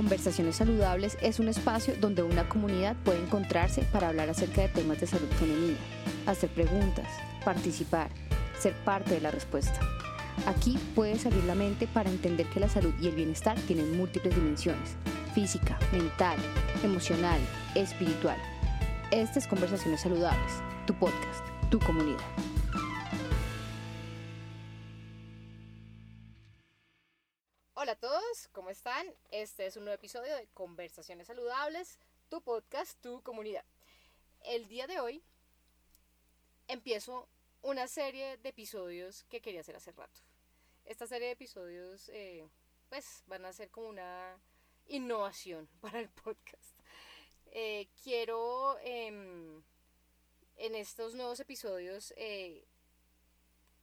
Conversaciones Saludables es un espacio donde una comunidad puede encontrarse para hablar acerca de temas de salud femenina, hacer preguntas, participar, ser parte de la respuesta. Aquí puede salir la mente para entender que la salud y el bienestar tienen múltiples dimensiones, física, mental, emocional, espiritual. Este es Conversaciones Saludables, tu podcast, tu comunidad. ¿Cómo están? Este es un nuevo episodio de Conversaciones Saludables, tu podcast, tu comunidad. El día de hoy empiezo una serie de episodios que quería hacer hace rato. Esta serie de episodios, eh, pues, van a ser como una innovación para el podcast. Eh, quiero em, en estos nuevos episodios eh,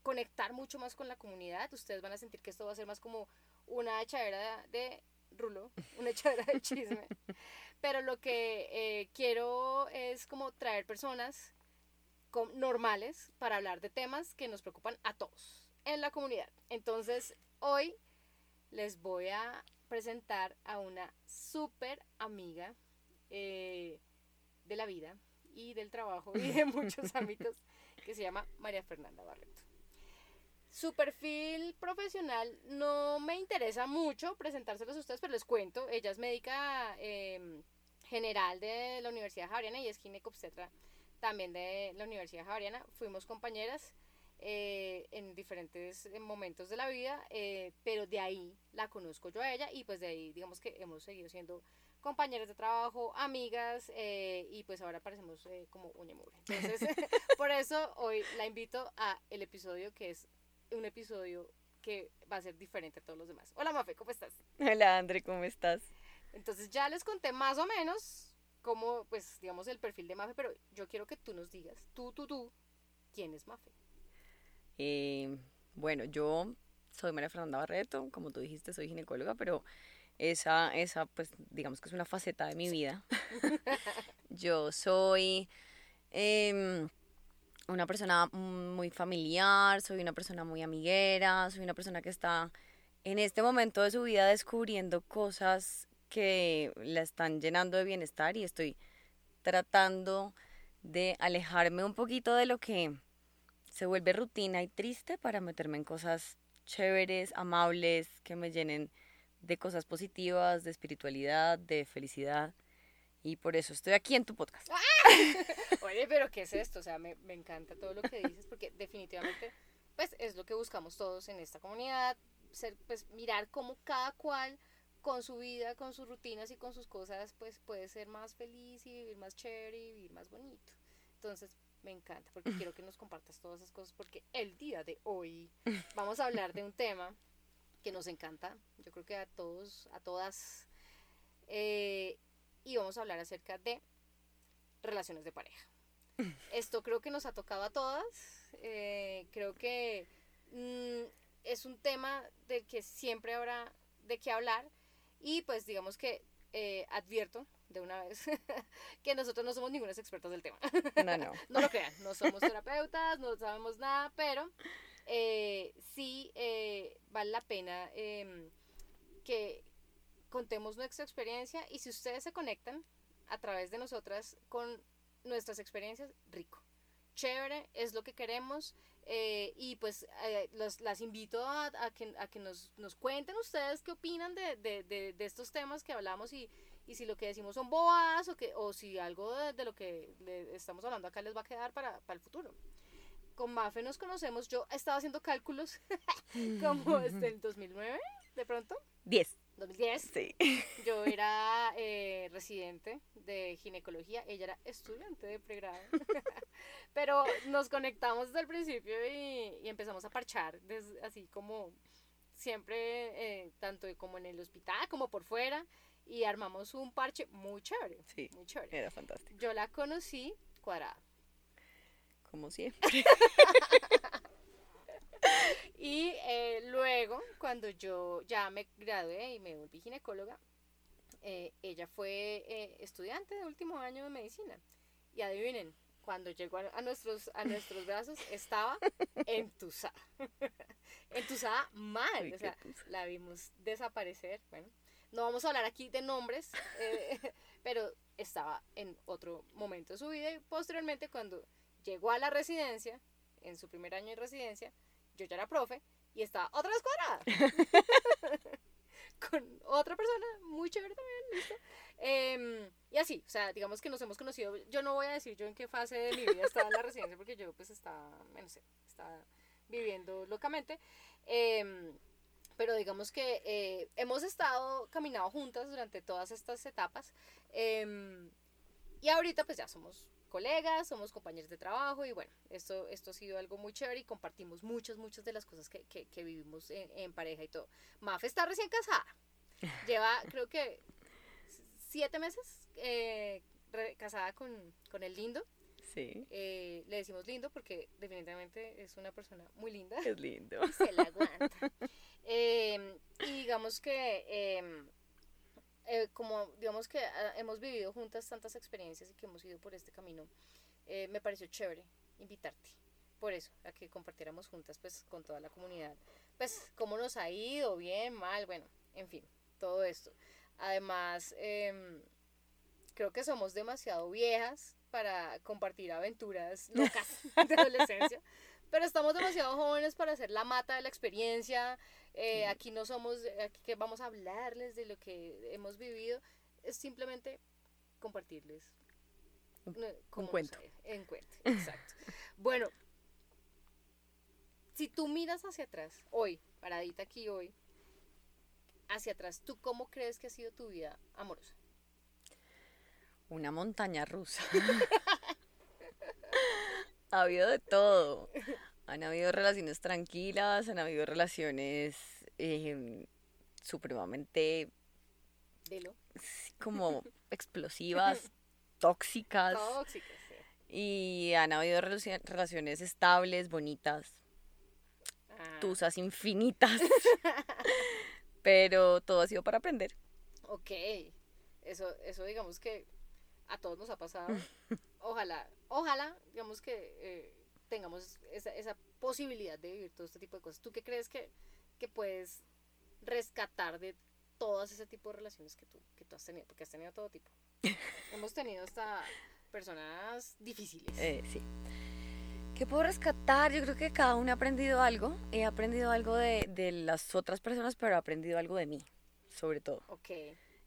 conectar mucho más con la comunidad. Ustedes van a sentir que esto va a ser más como una echadera de rulo, una echadera de chisme. Pero lo que eh, quiero es como traer personas normales para hablar de temas que nos preocupan a todos en la comunidad. Entonces, hoy les voy a presentar a una súper amiga eh, de la vida y del trabajo y de muchos ámbitos que se llama María Fernanda Barreto. Su perfil profesional no me interesa mucho presentárselos a ustedes, pero les cuento. Ella es médica em, general de la Universidad Javariana y es ginecobstetra también de la Universidad Javariana. Fuimos compañeras eh, en diferentes eh, momentos de la vida, eh, pero de ahí la conozco yo a ella y pues de ahí digamos que hemos seguido siendo compañeras de trabajo, amigas y pues ahora parecemos como uña Entonces, por eso hoy la invito a el episodio que es un episodio que va a ser diferente a todos los demás. Hola Mafe, ¿cómo estás? Hola Andre, ¿cómo estás? Entonces ya les conté más o menos cómo, pues, digamos, el perfil de Mafe, pero yo quiero que tú nos digas, tú, tú, tú, ¿quién es Mafe? Eh, bueno, yo soy María Fernanda Barreto, como tú dijiste, soy ginecóloga, pero esa, esa, pues, digamos que es una faceta de mi vida. yo soy... Eh, una persona muy familiar, soy una persona muy amiguera, soy una persona que está en este momento de su vida descubriendo cosas que la están llenando de bienestar y estoy tratando de alejarme un poquito de lo que se vuelve rutina y triste para meterme en cosas chéveres, amables, que me llenen de cosas positivas, de espiritualidad, de felicidad. Y por eso estoy aquí en tu podcast. ¡Ah! Oye, pero ¿qué es esto? O sea, me, me encanta todo lo que dices porque definitivamente pues es lo que buscamos todos en esta comunidad, ser, pues mirar cómo cada cual con su vida, con sus rutinas y con sus cosas, pues puede ser más feliz y vivir más chévere y vivir más bonito. Entonces, me encanta porque quiero que nos compartas todas esas cosas porque el día de hoy vamos a hablar de un tema que nos encanta, yo creo que a todos, a todas, eh, y vamos a hablar acerca de relaciones de pareja. Esto creo que nos ha tocado a todas. Eh, creo que mm, es un tema del que siempre habrá de qué hablar. Y pues digamos que eh, advierto de una vez que nosotros no somos ningunos expertos del tema. No, no. no lo crean, no somos terapeutas, no sabemos nada, pero eh, sí vale la pena em, que contemos nuestra experiencia y si ustedes se conectan a través de nosotras con nuestras experiencias, rico. Chévere, es lo que queremos. Eh, y pues eh, los, las invito a, que, a que nos, nos, cuenten ustedes qué opinan de, de, de, estos temas que hablamos y, y, si lo que decimos son boas o, que, o si algo de, lo que estamos hablando acá les va a quedar para, para el futuro. Con Mafe nos conocemos, yo estaba haciendo cálculos como desde el 2009, de pronto. 10. 2010. Sí. Yo era eh, residente de ginecología, ella era estudiante de pregrado. Pero nos conectamos desde el principio y, empezamos a parchar, así como siempre, eh, tanto como en el hospital como por fuera, y armamos un parche muy chévere. Sí, muy chévere. Era fantástico. Yo la conocí cuadrada. Como siempre. Y eh, luego, cuando yo ya me gradué y me volví ginecóloga, eh, ella fue eh, estudiante de último año de medicina. Y adivinen, cuando llegó a, nuestros, a nuestros brazos estaba entusada. entusada mal. o sea, la vimos desaparecer. Bueno, no vamos a hablar aquí de nombres, eh, pero estaba en otro momento de su vida y posteriormente cuando llegó a la residencia, en su primer año de residencia, yo ya era profe y estaba otra vez cuadrada. con otra persona muy chévere también, ¿listo? Em, y así, o sea, digamos que nos hemos conocido, yo no voy a decir yo en qué fase de mi vida estaba en la residencia porque yo pues estaba, no sé, estaba viviendo locamente. Em, pero digamos que eh, hemos estado caminando juntas durante todas estas etapas. Em, y ahorita pues ya somos colegas, somos compañeros de trabajo y bueno, esto, esto ha sido algo muy chévere y compartimos muchas, muchas de las cosas que, que, vivimos en, pareja y todo. Maf está recién casada. Lleva creo que siete meses eh, casada con, con el lindo. Sí. Eh, le decimos lindo porque definitivamente es una persona muy linda. Es lindo. se la aguanta. Em, y digamos que, eh, como digamos que ah, hemos vivido juntas tantas experiencias y que hemos ido por este camino, eh, me pareció chévere invitarte. Por eso, a que compartiéramos juntas, pues, con toda la comunidad. Pues, cómo nos ha ido, bien, mal, bueno, en fin, todo esto. Además, em, creo que somos demasiado viejas para compartir aventuras locas de adolescencia, pero estamos demasiado jóvenes para hacer la mata de la experiencia. Eh, aquí no somos, aquí que vamos a hablarles de lo que hemos vivido, es simplemente compartirles un, cuento. en cuento, exacto. bueno, si tú miras hacia atrás, hoy, paradita aquí hoy, hacia atrás, ¿tú cómo crees que ha sido tu vida amorosa? Una montaña rusa. ha habido de todo. Han habido relaciones tranquilas, han habido relaciones em, supremamente como explosivas, tóxicas. Tóxicas, Y han habido relaciones estables, bonitas, ah. tusas infinitas. Pero todo ha sido para aprender. Ok, eso, eso digamos que a todos nos ha pasado. Ojalá, ojalá, digamos que eh, tengamos esa, esa, posibilidad de vivir todo este tipo de cosas. ¿Tú qué crees que, que puedes rescatar de todas ese tipo de relaciones que tú, que tú has tenido? Porque has tenido todo tipo. Hemos tenido hasta personas difíciles. Eh, sí. ¿Qué puedo rescatar? Yo creo que cada uno ha aprendido algo. He aprendido algo de, de las otras personas, pero he aprendido algo de mí, sobre todo. Ok.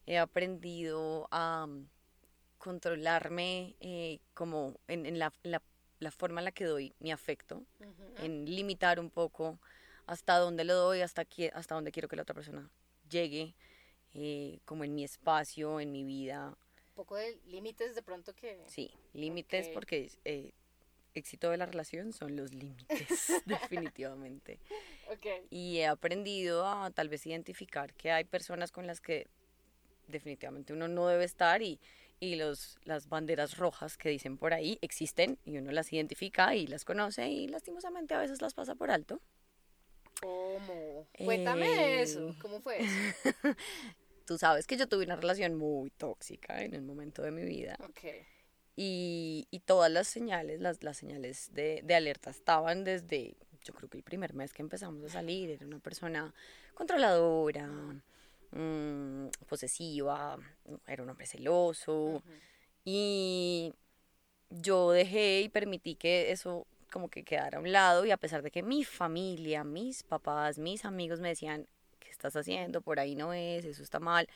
He aprendido a um, controlarme eh, como en, en la, la, la, forma en la que doy mi afecto, en limitar un poco hasta dónde lo doy, hasta, hasta dónde quiero que la otra persona llegue, eh, como en mi espacio, en mi vida. Un poco de límites de pronto que... Sí, límites porque eh, éxito de la relación son los límites, definitivamente. Okay. Y he aprendido a tal vez identificar que hay personas con las que definitivamente uno no debe estar y, y los, las banderas rojas que dicen por ahí existen y uno las identifica y las conoce y lastimosamente a veces las pasa por alto. ¿Cómo? Cuéntame eso. Eh, ¿Cómo fue eso? Tú sabes que yo tuve una relación muy tóxica en el momento de mi vida. Okay. Y, y todas las señales, las, las señales de, de, alerta estaban desde, yo creo que el primer mes que empezamos a salir, era una persona controladora, mmm, posesiva, era un hombre celoso. Y yo dejé y permití que eso como que quedara a un lado y a pesar de que mi familia, mis papás, mis amigos me decían, ¿qué estás haciendo? Por ahí no es, eso está mal.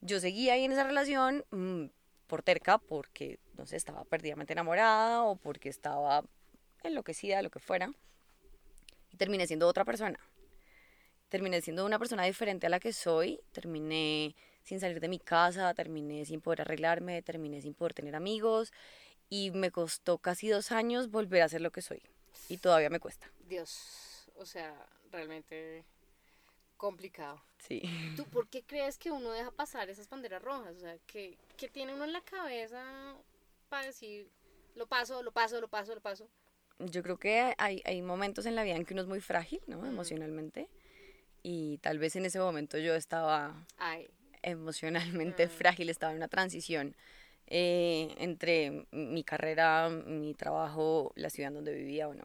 Yo seguía ahí en esa relación, mmm, por terca, porque, no sé, estaba perdidamente enamorada o porque estaba enloquecida, lo que fuera. Y terminé siendo otra persona. Terminé siendo una persona diferente a la que soy. Terminé sin salir de mi casa, terminé sin poder arreglarme, terminé sin poder tener amigos. Y me costó casi dos años volver a ser lo que soy. Y todavía me cuesta. Dios, o sea, realmente complicado. Sí. ¿Tú por qué crees que uno deja pasar esas banderas rojas? O sea, ¿qué, qué tiene uno en la cabeza para decir, lo paso, lo paso, lo paso, lo paso? Yo creo que hay, hay momentos en la vida en que uno es muy frágil, ¿no? Emocionalmente. Y tal vez en ese momento yo estaba emocionalmente frágil, estaba en una transición eh, entre mi carrera, mi trabajo, la ciudad donde vivía, bueno,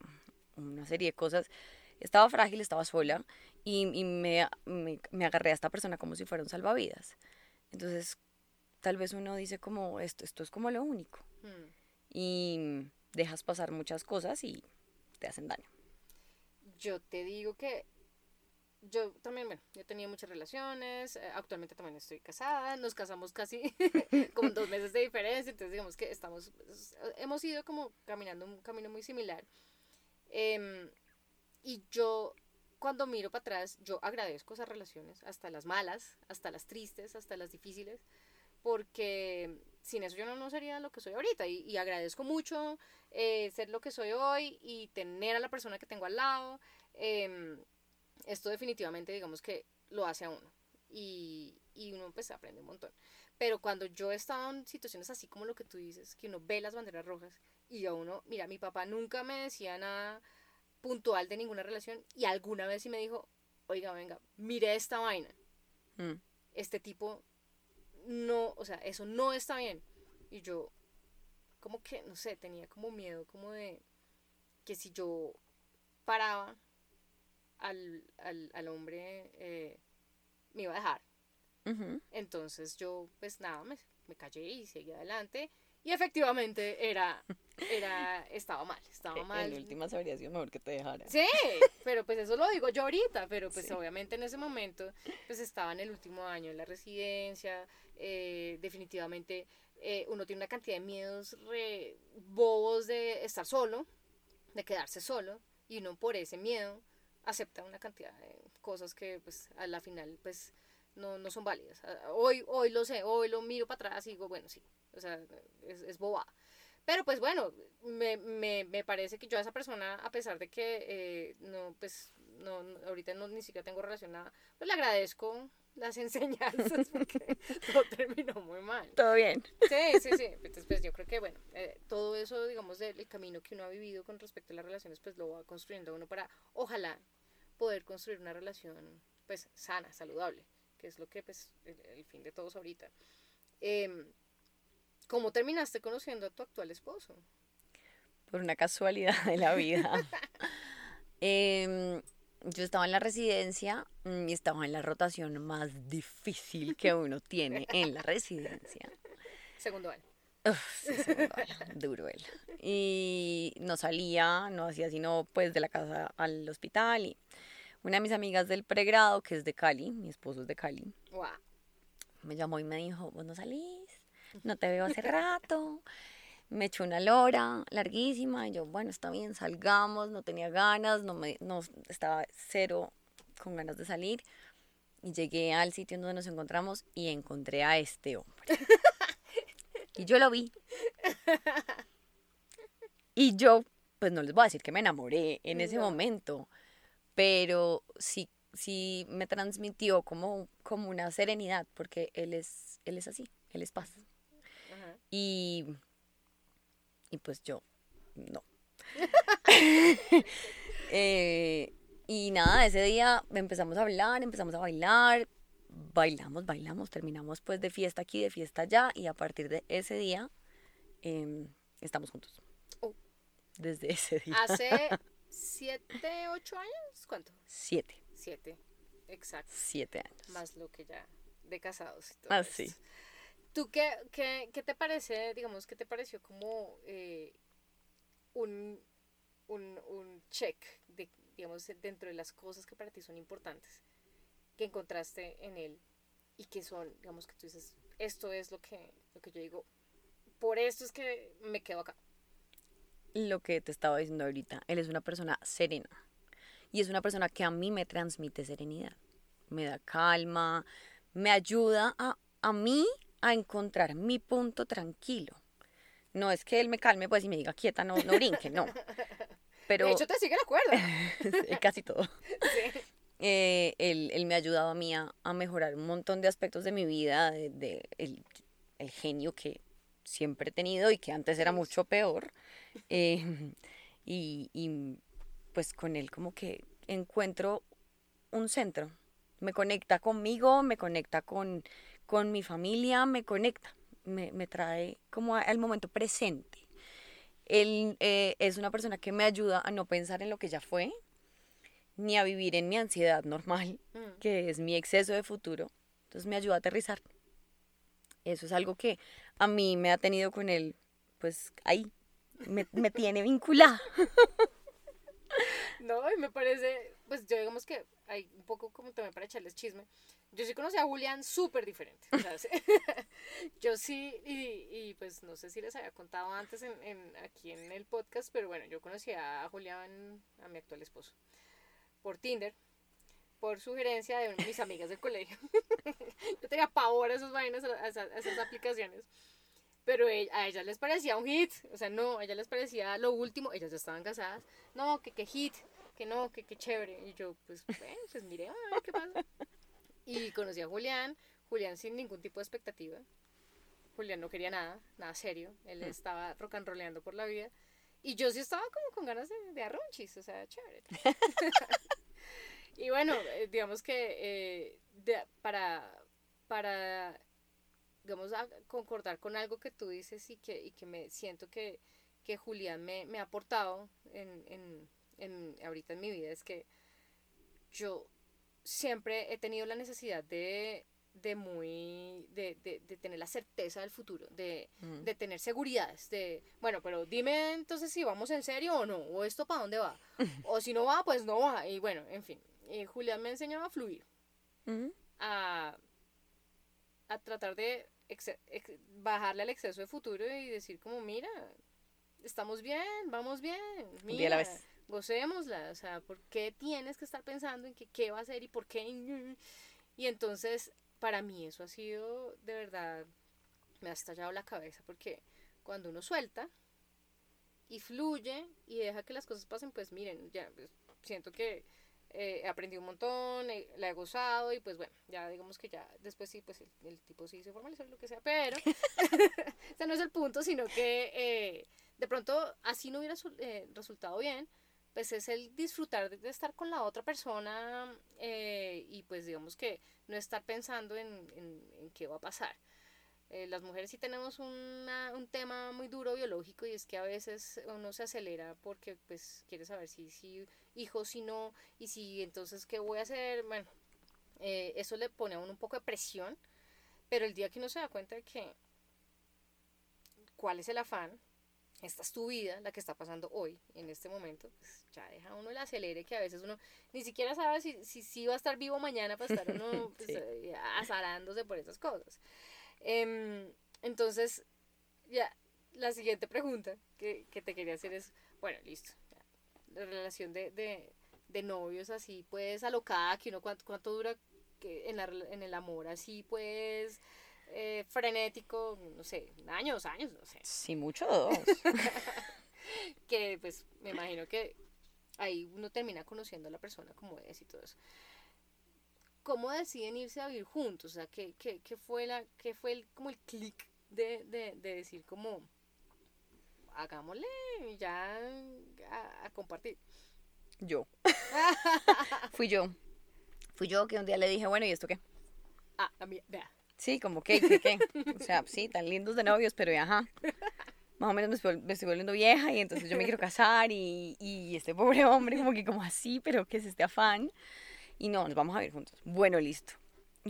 una serie de cosas. Estaba frágil, estaba sola y, y me, me, me agarré a esta persona como si fuera un salvavidas. Entonces, tal vez uno dice como, esto, esto es como lo único. Hmm. Y dejas pasar muchas cosas y te hacen daño. Yo te digo que yo también, bueno, yo he tenido muchas relaciones, eh, actualmente también estoy casada, nos casamos casi con dos meses de diferencia, entonces digamos que estamos, es- hemos ido como caminando un camino muy similar. Em, y yo, cuando miro para atrás, yo agradezco esas relaciones, hasta las malas, hasta las tristes, hasta las difíciles, porque sin eso yo no, no sería lo que soy ahorita y, y agradezco mucho eh, ser lo que soy hoy y tener a la persona que tengo al lado. em, esto definitivamente digamos que lo hace a uno y, y uno pues aprende un montón. Pero cuando yo he estado en situaciones así como lo que tú dices, que uno ve las banderas rojas y a uno, mira, mi papá nunca me decía nada puntual de ninguna relación y alguna vez sí me dijo, oiga, venga, mire esta vaina, Mm. este tipo no, o sea, eso no está bien. Y yo, como que, no sé, tenía como miedo, como de que si yo paraba al, al, al hombre, eh, me iba a dejar. Entonces yo, pues nada, me, me callé y seguí adelante. Y efectivamente era, era, estaba mal, estaba mal. En últimas habría sido mejor que te dejara. Sí, pero pues eso lo digo yo ahorita, pero pues Sí. obviamente en ese momento pues estaba en el último año en la residencia, eh, definitivamente eh, uno tiene una cantidad de miedos re bobos de estar solo, de quedarse solo, y uno por ese miedo acepta una cantidad de cosas que pues a la final pues no, no son válidas. Ah, Hoy, hoy lo sé, hoy lo miro para atrás y digo, bueno, sí, o sea, es, es bobada. Pero pues bueno, me, me, me parece que yo a esa persona, a pesar de que eh, no, pues, no, ahorita no, ni siquiera tengo relación nada, pues le agradezco las enseñanzas porque todo terminó muy mal. Todo bien. Sí, sí, sí. Entonces, pues yo creo que, bueno, eh, todo eso, digamos, del el camino que uno ha vivido con respecto a las relaciones, pues lo va construyendo uno para, ojalá, poder construir una relación, pues, sana, saludable, que es lo que, pues, el, el fin de todos ahorita. Em, ¿Cómo terminaste conociendo a tu actual esposo? por una casualidad de la vida. Em, yo estaba en la residencia mm, y estaba en la rotación más difícil que uno tiene en la residencia. Segundo año. Uf, sí, segundo año, duro él. Y no salía, no hacía sino pues de la casa al hospital. Y una de mis amigas del pregrado, que es de Cali, mi esposo es de Cali, Wow. me llamó y me dijo, vos no salís, no te veo hace rato. Me echó una lora larguísima y yo, bueno, está bien, salgamos, no tenía ganas, no, me, no estaba cero con ganas de salir. Y llegué al sitio donde nos encontramos y encontré a este hombre. Y yo lo vi. Y yo, pues no les voy a decir que me enamoré en ese No. momento, pero sí, sí me transmitió como, como una serenidad, porque él es, él es así, él es paz. Y, y pues yo, no. Eh, y nada, ese día empezamos a hablar, empezamos a bailar, bailamos, bailamos, terminamos pues de fiesta aquí, de fiesta allá, y a partir de ese día em, estamos juntos. Oh. Desde ese día. Hace siete, ocho años, ¿cuánto? Siete, Siete, exacto. siete años. Más lo que ya de casados y todo Ah, sí. esto. ¿Tú qué, qué, qué te parece, digamos, qué te pareció como eh, un, un, un check, de, digamos, dentro de las cosas que para ti son importantes, que encontraste en él y que son, digamos, que tú dices, esto es lo que, lo que yo digo, por esto es que me quedo acá. lo que te estaba diciendo ahorita. Él es una persona serena. Y es una persona que a mí me transmite serenidad. Me da calma, me ayuda a, a mí a encontrar mi punto tranquilo. No es que él me calme pues y me diga quieta, no, no brinque, no. Pero De hecho, te sigue la cuerda. sí, casi todo. Sí. Eh, él, él me ha ayudado a mí a, a mejorar un montón de aspectos de mi vida, de, de el, el genio que siempre he tenido y que antes era mucho peor. Eh, y, y, pues con él como que encuentro un centro. Me conecta conmigo, me conecta con, con mi familia, me conecta, me, me trae como al momento presente. Él eh, es una persona que me ayuda a no pensar en lo que ya fue, ni a vivir en mi ansiedad normal, Mm. que es mi exceso de futuro. Entonces me ayuda a aterrizar. Eso es algo que a mí me ha tenido con él, pues ahí, me, me tiene vinculada. No, y me parece, pues yo digamos que hay un poco como también para echarles chisme. Yo sí conocí a Julián súper diferente. yo sí, y, y, pues no sé si les había contado antes en, en- aquí en el podcast, pero bueno, yo conocí a Julián, a mi actual esposo, por Tinder, por sugerencia de mis amigas del colegio. yo tenía pavor a esas vainas, a, esas- a esas aplicaciones. Pero e- a ellas les parecía un hit, o sea, no, a ellas les parecía lo último, ellas ya estaban casadas, no, que, que hit, que no, que, que chévere. Y yo, pues, bueno, pues miré, a ver qué pasa. Y conocí a Julián, Julián sin ningún tipo de expectativa. Julián no quería nada, nada serio, él estaba rock and rollando por la vida. Y yo sí estaba como con ganas de, de arrunchis, o sea, chévere. y bueno, eh, digamos que eh, de- para, para digamos, a concordar con algo que tú dices y que, y que me siento que, que Julián me, me ha aportado en, en, en, ahorita en mi vida, es que yo siempre he tenido la necesidad de, de muy, de, de, de tener la certeza del futuro, de, Mm. de tener seguridades, de, bueno, pero dime entonces si vamos en serio o no, o esto para dónde va, o si no va, pues no va, y bueno, en fin, y Julián me enseñó a fluir Ujú. a, a tratar de ex- bajarle al exceso de futuro y decir como, mira, estamos bien, vamos bien, Un día a la mira, vez. Gocémosla, o sea, ¿por qué tienes que estar pensando en que qué va a hacer y por qué? Y entonces, para mí eso ha sido, de verdad, me ha estallado la cabeza, porque cuando uno suelta y fluye y deja que las cosas pasen, pues miren, ya pues, siento que eh, he aprendido un montón, eh, la he gozado y pues bueno, ya digamos que ya después sí, pues el, tipo sí se formalizó lo que sea, pero ese no es el punto, sino que eh, de pronto así no hubiera eh, resultado bien, pues es el disfrutar de, estar con la otra persona eh, y pues digamos que no estar pensando en, en, en qué va a pasar. Eh, las mujeres sí tenemos una- un tema muy duro biológico y es que a veces uno se acelera porque pues quiere saber si, si hijo, si no, y si entonces qué voy a hacer. Bueno, eh, eso le pone a uno un poco de presión, pero el día que uno se da cuenta de que cuál es el afán, esta es tu vida, la que está pasando hoy, en este momento, pues ya deja uno el acelere que a veces uno ni siquiera sabe si, si, si va a estar vivo mañana para estar uno pues, Sí. eh, azarándose por esas cosas. Em, entonces, ya, la siguiente pregunta que, que te quería hacer es, bueno, listo, ya, la relación de, de, de novios así, pues, alocada, que uno cuánto, cuánto dura que en, la, en el amor así, pues, eh, frenético, no sé, un año, dos años, no sé, Sí, mucho dos. que pues me imagino que ahí uno termina conociendo a la persona como es y todo eso. ¿Cómo deciden irse a vivir juntos? O sea, ¿qué, qué, qué fue, la, qué fue el, como el clic de, de, de decir como, hagámosle ya a, a compartir? Yo. Fui yo. Fui yo que un día le dije, bueno, ¿y esto qué? Ah, a mí, vea. Sí, como que, ¿qué, qué? O sea, sí, tan lindos de novios, pero ya, ajá. Más o menos me estoy, me estoy volviendo vieja y entonces yo me quiero casar y, y este pobre hombre como que como así, pero que es este afán. Y no, nos vamos a vivir juntos. Bueno, listo.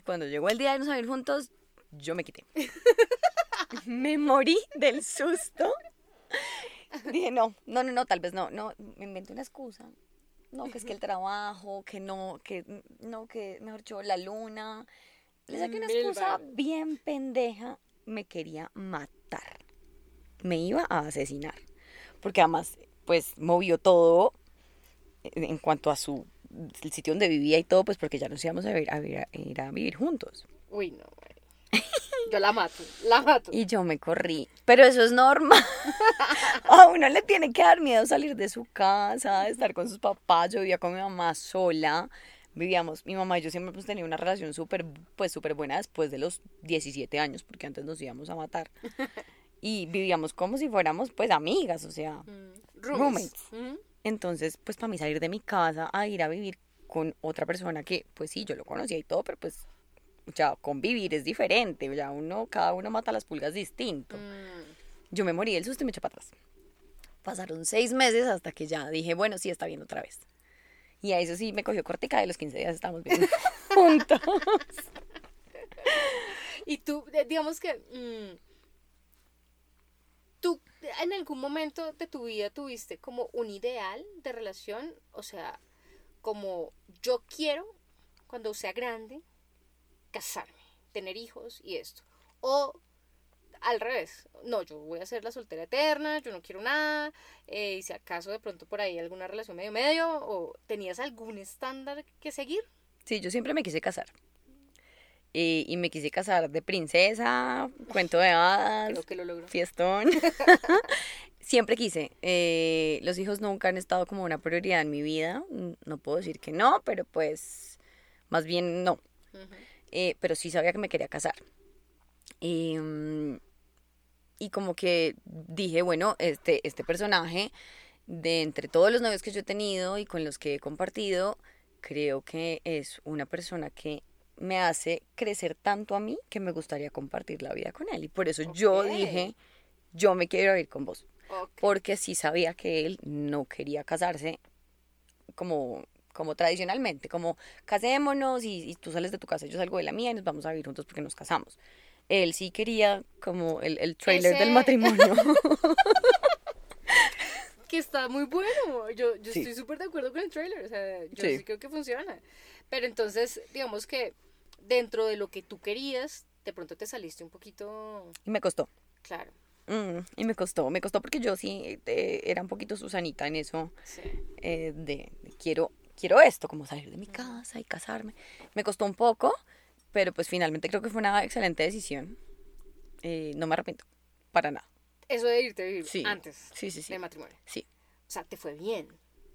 Cuando llegó el día de irnos a vivir juntos, yo me quité. Me morí del susto. Dije, no, no, no, no, tal vez no, no, me inventé una excusa. No, que es que el trabajo, que no, que no, que mejor dicho, la luna. Le saqué una excusa bien pendeja. Me quería matar. Me iba a asesinar. Porque además, pues, movió todo en cuanto a su el sitio donde vivía y todo, pues porque ya nos íbamos a, ir a, vivir, a ir a vivir juntos. Uy, no. Yo la mato, la mato. Y yo me corrí. Pero eso es normal. A uno le tiene que dar miedo salir de su casa, estar con sus papás. Yo vivía con mi mamá sola. Vivíamos, mi mamá y yo siempre hemos tenido una relación súper, pues súper buena después de los 17 años, porque antes nos íbamos a matar. Y vivíamos como si fuéramos, pues, amigas, o sea. Mm, Roommates. Mm, Entonces, pues, para mí salir de mi casa a ir a vivir con otra persona que, pues sí, yo lo conocía y todo, pero pues, ya convivir es diferente. Ya uno, cada uno mata las pulgas distinto. mm. Yo me morí del susto y me eché para atrás. Pasaron seis meses hasta que ya dije, bueno, sí, está bien otra vez. Y a eso sí me cogió cortica a los 15 días estábamos bien juntos. Y tú, digamos que, mm, tú en algún momento de tu vida tuviste como un ideal de relación, o sea, como yo quiero, cuando sea grande, casarme, tener hijos y esto. O al revés, no, yo voy a ser la soltera eterna, yo no quiero nada, eh, y si acaso de pronto por ahí alguna relación medio medio, o tenías algún estándar que seguir. Sí, yo siempre me quise casar. Y, y me quise casar de princesa, cuento de hadas, Creo que lo logró. fiestón. siempre quise. Eh, los hijos nunca han estado como una prioridad en mi vida. No puedo decir que no, pero pues más bien no. Eh, pero sí sabía que me quería casar. Y, mm, y como que dije, bueno, este, este personaje, de entre todos los novios que yo he tenido y con los que he compartido, creo que es una persona que me hace crecer tanto a mí que me gustaría compartir la vida con él. Y por eso yo dije, yo me quiero ir con vos. Porque sí sabía que él no quería casarse como, como tradicionalmente, como casémonos y, y tú sales de tu casa, yo salgo de la mía y nos vamos a vivir juntos porque nos casamos. Él sí quería como el, el trailer del matrimonio. que está muy bueno. Yo, yo Sí. estoy súper de acuerdo con el trailer. O sea, yo Sí. sí. creo que funciona. Pero entonces, digamos que dentro de lo que tú querías, de pronto te saliste un poquito. y me costó. Claro. Mm, y me costó, me costó porque yo sí eh, era un poquito Susanita en eso Sí. eh, de, de quiero, quiero esto, como salir de mi casa y casarme. Me costó un poco, pero pues finalmente creo que fue una excelente decisión. Eh, no me arrepiento, para nada. Eso de irte a vivir Sí, antes sí, sí, sí. del matrimonio. Sí, O sea, te fue bien.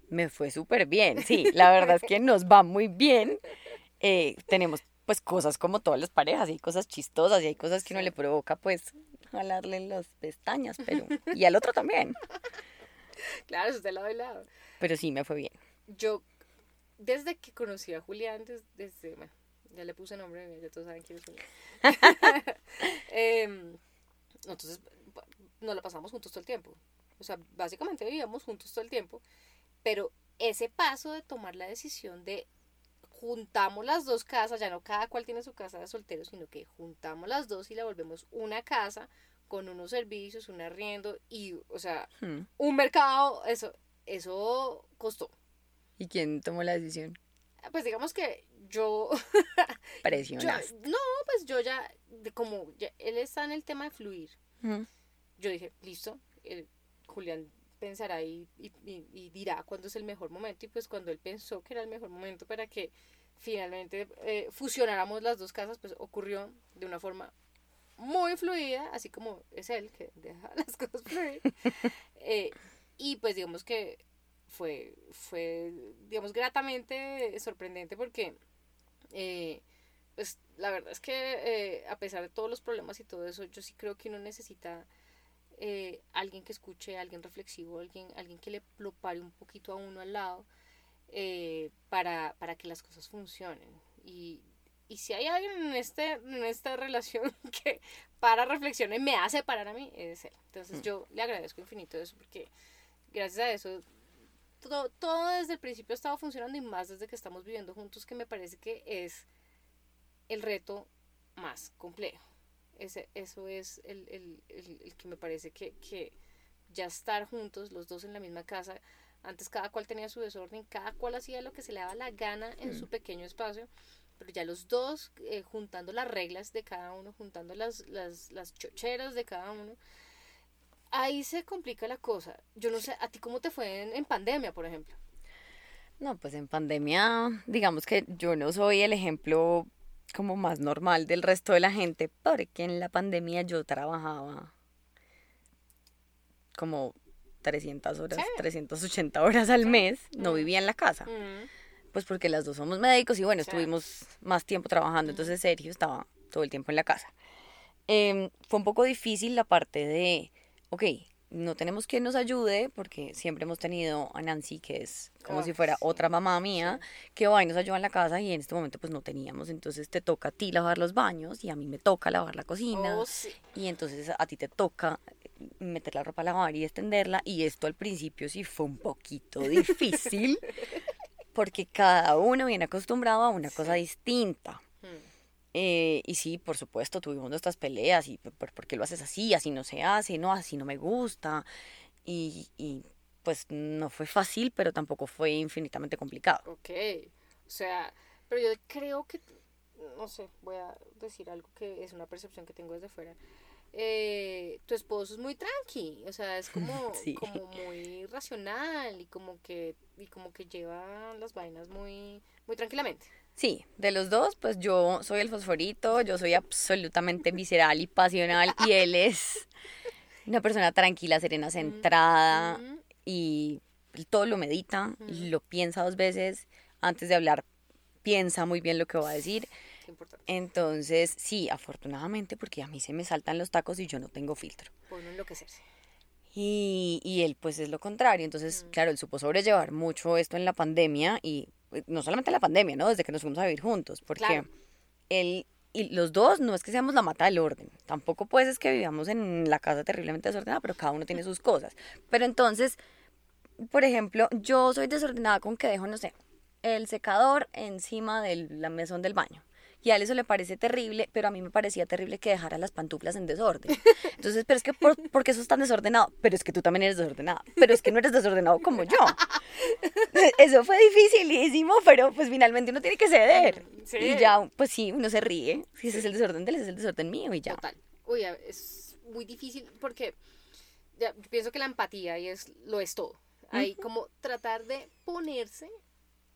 me fue súper bien, sí, la verdad es que nos va muy bien. Eh, tenemos pues cosas como todas las parejas, y hay cosas chistosas y hay cosas que uno le provoca pues jalarle las pestañas, pero y al otro también. Claro, eso es de lado y lado. Pero sí, me fue bien. Yo, desde que conocí a Julián, des- desde, bueno, ya le puse nombre, ya todos saben quién es Julián. Em, entonces, nos la pasamos juntos todo el tiempo. O sea, básicamente vivíamos juntos todo el tiempo. Pero ese paso de tomar la decisión de juntamos las dos casas, ya no cada cual tiene su casa de soltero, sino que juntamos las dos y la volvemos una casa con unos servicios, un arriendo y, o sea, Hmm. un mercado, eso, eso costó. ¿Y quién tomó la decisión? Pues digamos que yo, no, pues yo ya, de como ya- él está en el tema de fluir, yo dije, listo, eh, Julián pensará y, y- y- y dirá cuándo es el mejor momento y pues cuando él pensó que era el mejor momento para que finalmente eh, fusionáramos las dos casas, pues ocurrió de una forma muy fluida, así como es él que deja las cosas fluir. Eh, y pues digamos que fue, fue digamos, gratamente sorprendente porque eh, pues la verdad es que eh, a pesar de todos los problemas y todo eso, yo sí creo que uno necesita eh, alguien que escuche, alguien reflexivo, alguien, alguien que le lo pare un poquito a uno al lado eh, para, para que las cosas funcionen. Y, y si hay alguien en, este, en esta relación que para reflexionar y me hace parar a mí, es él. Entonces Mm. yo le agradezco infinito eso porque gracias a eso todo, todo desde el principio ha estado funcionando y más desde que estamos viviendo juntos que me parece que es el reto más complejo. Ese, eso es el, el- el- el que me parece que, que ya estar juntos, los dos en la misma casa, antes cada cual tenía su desorden, cada cual hacía lo que se le daba la gana en Mm. su pequeño espacio, pero ya los dos eh, juntando las reglas de cada uno, juntando las, las, las chocheras de cada uno, ahí se complica la cosa. Yo no sé, ¿a ti cómo te fue en, en pandemia, por ejemplo? No, pues en pandemia, digamos que yo no soy el ejemplo como más normal del resto de la gente, porque en la pandemia yo trabajaba como 300 horas, Sí. 380 horas al mes, no Mm. vivía en la casa, Mm, pues porque las dos somos médicos y bueno, Sí. estuvimos más tiempo trabajando, Ujú. entonces Sergio estaba todo el tiempo en la casa. Em, fue un poco difícil la parte de, ok, no tenemos quien nos ayude, porque siempre hemos tenido a Nancy, que es como Ah, si fuera sí. otra mamá mía, que va y nos ayuda en la casa y en este momento pues no teníamos, entonces te toca a ti lavar los baños y a mí me toca lavar la cocina Oh, sí. y entonces a ti te toca meter la ropa a lavar y extenderla y esto al principio sí fue un poquito difícil porque cada uno viene acostumbrado a una cosa distinta. Eh, y sí, por supuesto, tuvimos nuestras peleas y por, por qué lo haces así, así no se hace, no, así no me gusta. Y, y, pues no fue fácil, pero tampoco fue infinitamente complicado. Ok, o sea, pero yo creo que, no sé, voy a decir algo que es una percepción que tengo desde fuera. Eh, tu esposo es muy tranqui, o sea, es como, Sí. como muy racional y como que y como que lleva las vainas muy muy tranquilamente. Sí, de los dos, pues yo soy el fosforito, yo soy absolutamente visceral y pasional y él es una persona tranquila, serena, centrada Mm, y todo lo medita, lo piensa dos veces antes de hablar, piensa muy bien lo que va a decir. Entonces, sí, afortunadamente, porque a mí se me saltan los tacos y yo no tengo filtro. Por no enloquecerse. Y, y él, pues, es lo contrario. Entonces, claro, él supo sobrellevar mucho esto en la pandemia y no solamente en la pandemia, ¿no? Desde que nos fuimos a vivir juntos, porque Claro. él y los dos no es que seamos la mata del orden. Tampoco, pues, es que vivamos en la casa terriblemente desordenada, pero cada uno tiene sus cosas. Pero entonces, por ejemplo, yo soy desordenada con que dejo, no sé, el secador encima de la mesón del baño. Y a él eso le parece terrible, pero a mí me parecía terrible que dejara las pantuflas en desorden. Entonces, pero es que, ¿por, por qué eso es tan desordenado? Pero es que tú también eres desordenada. Pero es que no eres desordenado como yo. Eso fue dificilísimo, pero pues finalmente uno tiene que ceder. Sí. Y ya, pues sí, uno se ríe. Si ese es el desorden de él, ese es el desorden mío y ya. Total. Uy, es muy difícil porque ya, yo pienso que la empatía y es lo es todo. Hay como tratar de ponerse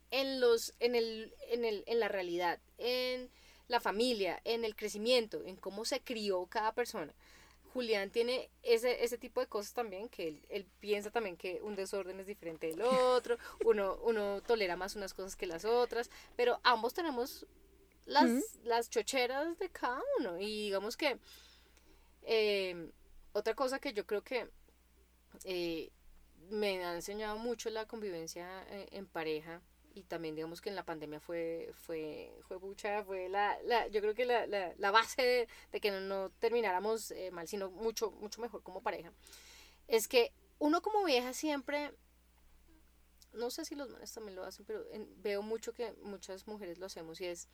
en los en el en el en la realidad, en la familia, en el crecimiento, en cómo se crió cada persona. Julián tiene ese, ese tipo de cosas también, que él, él piensa también que un desorden es diferente del otro, uno, uno tolera más unas cosas que las otras, pero ambos tenemos las, las chocheras de cada uno. Y digamos que eh, otra cosa que yo creo que eh, me ha enseñado mucho la convivencia eh, en pareja y también digamos que en la pandemia fue fue fue mucha fue la, la yo creo que la, la, la base de, que no, no termináramos eh, mal sino mucho mucho mejor como pareja es que uno como vieja siempre no sé si los manes también lo hacen pero veo mucho que muchas mujeres lo hacemos y es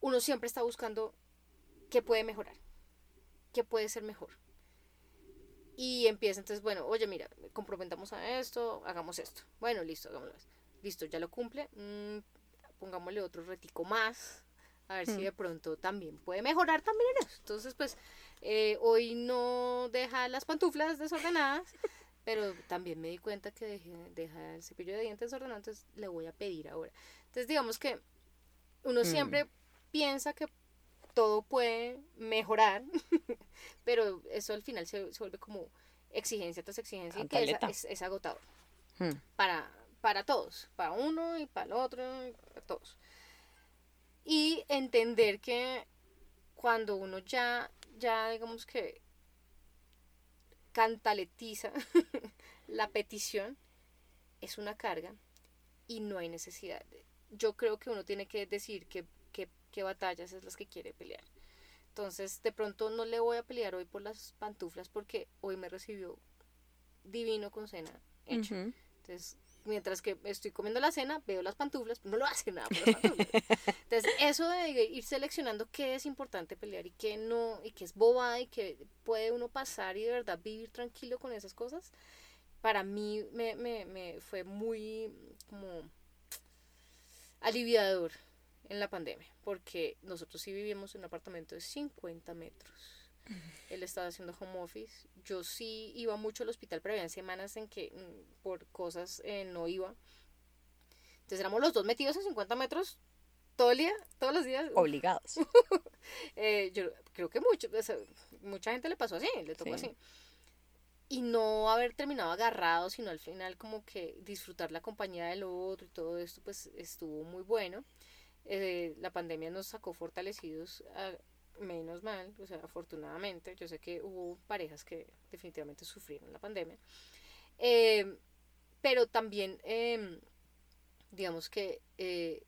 uno siempre está buscando qué puede mejorar qué puede ser mejor y empieza entonces, bueno, oye, mira, comprometamos a esto, hagamos esto. Bueno, listo, hagámoslo. Listo, ya lo cumple. mm, pongámosle otro retico más. A ver si de pronto también puede mejorar también en eso. Entonces, pues, eh, hoy no deja las pantuflas desordenadas, pero también me di cuenta que deje- deja el cepillo de dientes desordenado, entonces le voy a pedir ahora. Entonces, digamos que uno siempre piensa que todo puede mejorar, pero eso al final se, se vuelve como exigencia tras exigencia y que es, Cantaleta. es, es agotador Hmm. para, para todos, para uno y para el otro, y para todos. Y entender que cuando uno ya, ya digamos que cantaletiza la petición, es una carga y no hay necesidad. Yo creo que uno tiene que decir que, que- qué batallas es las que quiere pelear. Entonces, de pronto no le voy a pelear hoy por las pantuflas porque hoy me recibió divino con cena hecha. Ujú. Entonces, mientras que estoy comiendo la cena, veo las pantuflas, no lo hace nada por las pantuflas. Entonces, eso de ir seleccionando qué es importante pelear y qué no, y qué es bobada y qué puede uno pasar y de verdad vivir tranquilo con esas cosas, para mí me, me, me fue muy como aliviador en la pandemia, porque nosotros sí vivimos en un apartamento de 50 metros. Él estaba haciendo home office. Yo sí iba mucho al hospital, pero había semanas en que mm, por cosas eh, no iba. Entonces éramos los dos metidos en 50 metros todo el día, todos los días. Obligados. Eh, yo creo que mucho, o sea, mucha gente le pasó así, le tocó Sí. así. Y no haber terminado agarrado, sino al final como que disfrutar la compañía del otro y todo esto, pues estuvo muy bueno. Eh, la pandemia nos sacó fortalecidos, a- menos mal, o sea, afortunadamente. Yo sé que hubo parejas que definitivamente sufrieron la pandemia. Eh, pero también, eh, digamos que eh,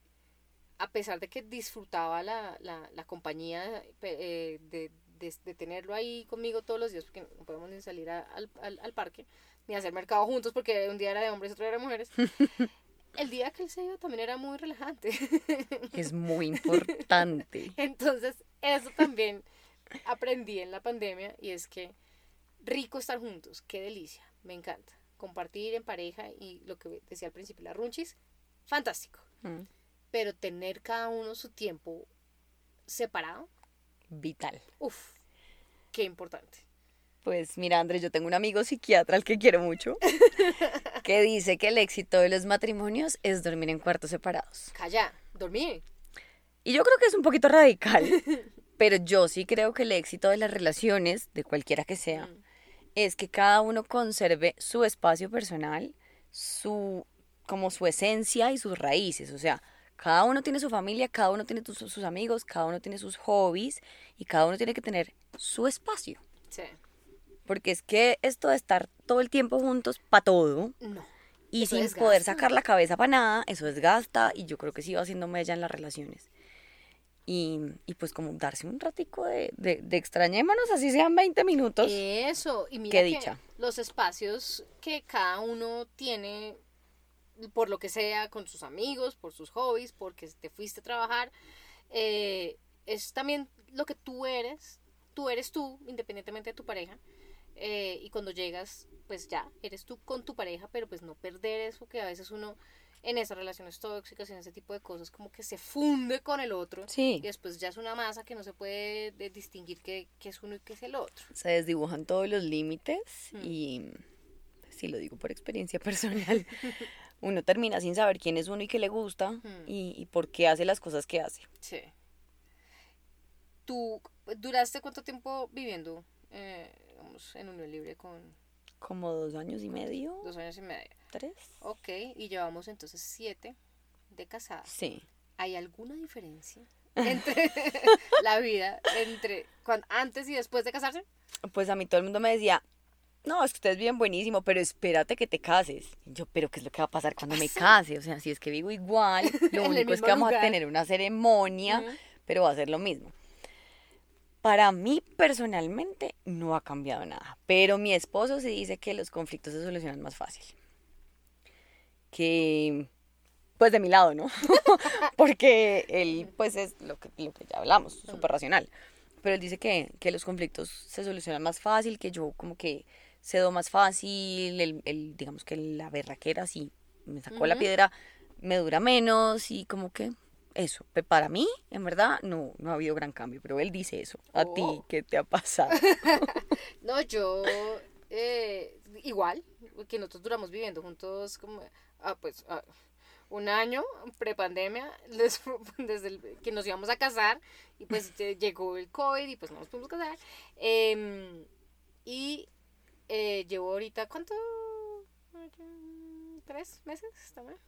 a pesar de que disfrutaba la, la, la compañía eh, de, de, de tenerlo ahí conmigo todos los días, porque no podemos ni salir a- al, al, al parque, ni hacer mercado juntos, porque un día era de hombres otro era de mujeres, el día que él se iba también era muy relajante. Es muy importante. Entonces, eso también aprendí en la pandemia y es que rico estar juntos, qué delicia, me encanta. Compartir en pareja y lo que decía al principio, la runchis, fantástico. Mm, Pero tener cada uno su tiempo separado, Vital. uff, qué importante. Pues mira, Andrés, yo tengo un amigo psiquiatra al que quiero mucho, que dice que el éxito de los matrimonios es dormir en cuartos separados. Calla, dormir. Y yo creo que es un poquito radical, pero yo sí creo que el éxito de las relaciones, de cualquiera que sea, Mm. es que cada uno conserve su espacio personal, su como su esencia y sus raíces, o sea, cada uno tiene su familia, cada uno tiene sus amigos, cada uno tiene sus hobbies y cada uno tiene que tener su espacio, Sí. Porque es que esto de estar todo el tiempo juntos para todo No. y sin desgasta. poder sacar la cabeza para nada, eso desgasta y yo creo que sí va haciendo mella en las relaciones. Y, y pues como darse un ratico de, de, de extrañémonos, así sean 20 minutos. Eso, y mira Qué que dicha. los espacios que cada uno tiene, por lo que sea, con sus amigos, por sus hobbies, porque te fuiste a trabajar, eh, es también lo que tú eres, tú eres tú, independientemente de tu pareja, eh, y cuando llegas, pues ya, eres tú con tu pareja, pero pues no perder eso que a veces uno en esas relaciones tóxicas y en ese tipo de cosas como que se funde con el otro. Sí. Y después ya es una masa que no se puede de- distinguir qué, qué es uno y qué es el otro. Se desdibujan todos los límites Mm. y sí lo digo por experiencia personal. Uno termina sin saber quién es uno y qué le gusta Mm. y, y por qué hace las cosas que hace. Sí. ¿Tú duraste cuánto tiempo viviendo eh, digamos, en unión libre con Como dos años y medio, dos años y medio? tres. Ok, y llevamos entonces siete de casadas. Sí. ¿Hay alguna diferencia entre la vida entre cuan- antes y después de casarse? Pues a mí todo el mundo me decía, no, es que ustedes viven buenísimo, pero espérate que te cases. Y yo, pero ¿qué es lo que va a pasar cuando me case? O sea, si es que vivo igual, lo único es que vamos lugar. a tener una ceremonia, pero va a ser lo mismo. Para mí personalmente no ha cambiado nada, pero mi esposo sí dice que los conflictos se solucionan más fácil. Que, pues de mi lado, ¿no? Porque él, pues es lo que, lo que ya hablamos, súper racional. Pero él dice que, que los conflictos se solucionan más fácil, que yo como que cedo más fácil, el, el- digamos que la berraquera, si me sacó la piedra, me dura menos y como que eso. Para mí, en verdad, no, no ha habido gran cambio, pero él dice eso. ¿A ti Oh. qué te ha pasado? No, yo eh, igual, que nosotros duramos viviendo juntos como, ah, pues, ah, un año, prepandemia, desde el- que nos íbamos a casar, y pues eh, llegó el COVID y pues no nos pudimos casar. Em, y eh, llevo ahorita, ¿cuánto? ¿Tres meses? ¿También?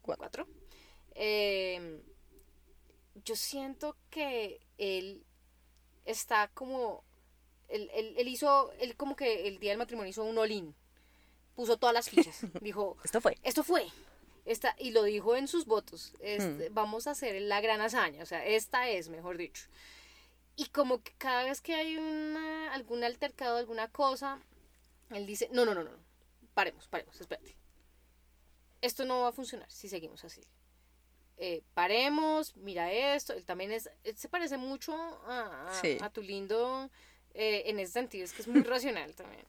Cuatro. Em, yo siento que él está como él, él- él hizo, él como que el día del matrimonio hizo un all-in. Puso todas las fichas. Dijo, Esto fue. esto fue. Esta, y lo dijo en sus votos. este, Vamos a hacer la gran hazaña. O sea, esta es, mejor dicho. Y como que cada vez que hay una, algún altercado, alguna cosa, él dice, no, no, no, no. Paremos, paremos, espérate. Esto no va a funcionar si seguimos así. Eh, paremos, mira esto. Él también es, él se parece mucho a, a- Sí. a tu lindo eh, en ese sentido, es que es muy racional también.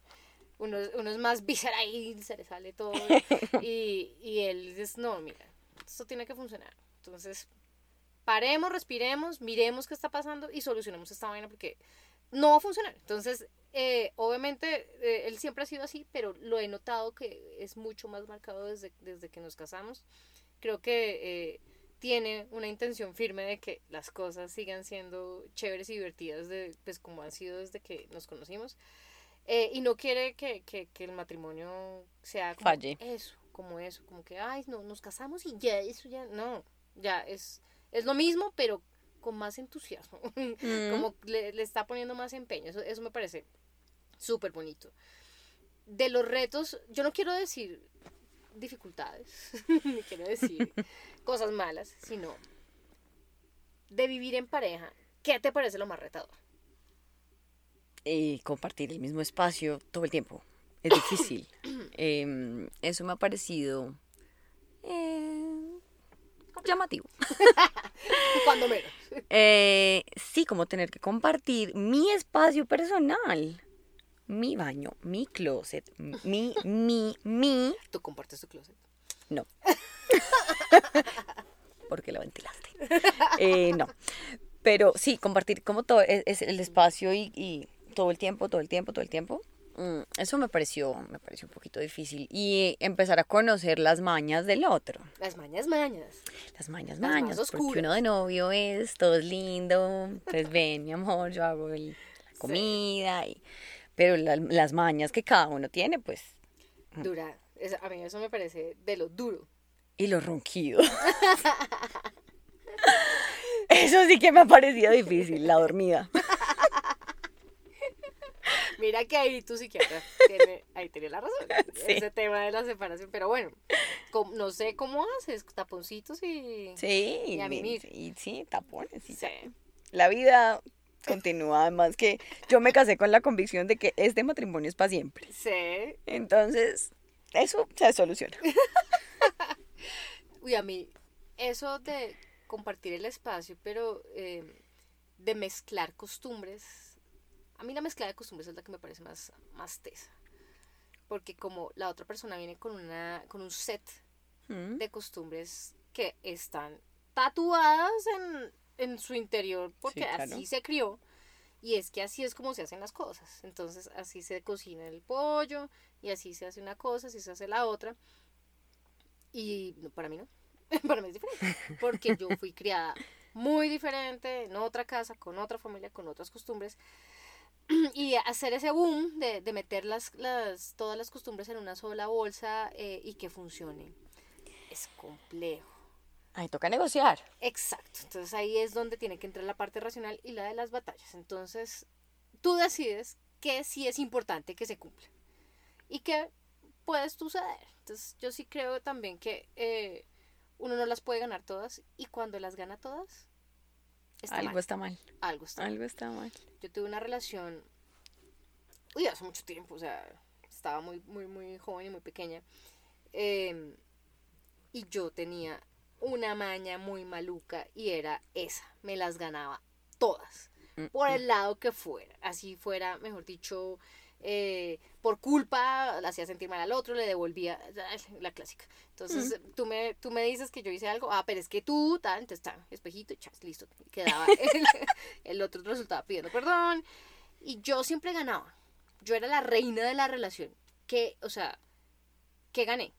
Uno, uno es más visceral y se le sale todo. y, y él dice, no, mira, esto tiene que funcionar. Entonces, paremos, respiremos, miremos qué está pasando y solucionemos esta vaina porque no va a funcionar. Entonces, eh, obviamente, eh, él siempre ha sido así, pero lo he notado que es mucho más marcado desde, desde que nos casamos. Creo que eh, tiene una intención firme de que las cosas sigan siendo chéveres y divertidas, de, pues como han sido desde que nos conocimos. Eh, y no quiere que, que, que el matrimonio sea como Falle. eso, como eso, como que, ay, no, nos casamos y ya, eso ya, no, ya es, es lo mismo, pero con más entusiasmo, Mm. como le, le está poniendo más empeño, eso, eso me parece súper bonito. De los retos, yo no quiero decir dificultades, ni quiero decir cosas malas, sino de vivir en pareja, ¿qué te parece lo más retador? y compartir el mismo espacio todo el tiempo. Es difícil. Em, eso me ha parecido eh, llamativo. Cuando menos. Eh, sí, como tener que compartir mi espacio personal. Mi baño, mi closet, mi, mi, mi. ¿Tú compartes tu closet? No. Porque lo ventilaste. Eh, no. Pero sí, compartir como todo es, es el espacio y, y todo el tiempo, todo el tiempo, todo el tiempo. Mm, Eso me pareció, me pareció un poquito difícil. Y empezar a conocer las mañas del otro. Las mañas, mañas. Las mañas, Las mañas. más Porque uno de novio es todo es lindo. Pues ven, mi amor, yo hago el- la comida. Y, pero la- las mañas que cada uno tiene, pues. Dura. Eso- a mí eso me parece de lo duro. Y los ronquidos. Eso sí que me ha parecido difícil, la dormida. Mira que ahí tu psiquiatra tiene, ahí tiene la razón. Sí. Ese tema de la separación. Pero bueno, no sé cómo haces, taponcitos y... Sí, Y a mimir. y sí, tapones. y Sí. La vida continúa, además que yo me casé con la convicción de que este matrimonio es para siempre. Sí. Entonces, eso se soluciona. Uy, a mí, eso de compartir el espacio, pero eh, de mezclar costumbres, a mí la mezcla de costumbres es la que me parece más, más tesa. Porque como la otra persona viene con, una, con un set Mm. de costumbres que están tatuadas en, en su interior, porque Sí, claro. así se crió. Y es que así es como se hacen las cosas. Entonces así se cocina el pollo y así se hace una cosa, así se hace la otra. Y para mí no. para mí es diferente. Porque yo fui criada muy diferente, en otra casa, con otra familia, con otras costumbres. Y hacer ese boom de, de meter las, las, todas las costumbres en una sola bolsa eh, y que funcione es complejo. Ahí toca negociar. Exacto. Entonces ahí es donde tiene que entrar la parte racional y la de las batallas. Entonces tú decides que sí es importante que se cumpla y que puedes tú ceder. Entonces yo sí creo también que eh, uno no las puede ganar todas y cuando las gana todas, está Algo mal. está mal. Algo está mal. Algo está mal. Yo tuve una relación, uy, hace mucho tiempo, o sea, estaba muy, muy, muy joven y muy pequeña. eh, y yo tenía una maña muy maluca y era esa, me las ganaba todas, Mm, por el lado que fuera, así fuera, mejor dicho, eh, por culpa, la hacía sentir mal al otro, le devolvía la clásica. Entonces, tú, me, tú me dices que yo hice algo, ah, pero es que tú, tal, entonces, tal, espejito, y chas, listo, quedaba el, el otro resultaba pidiendo perdón, y yo siempre ganaba, yo era la reina de la relación, que, o sea, que gané,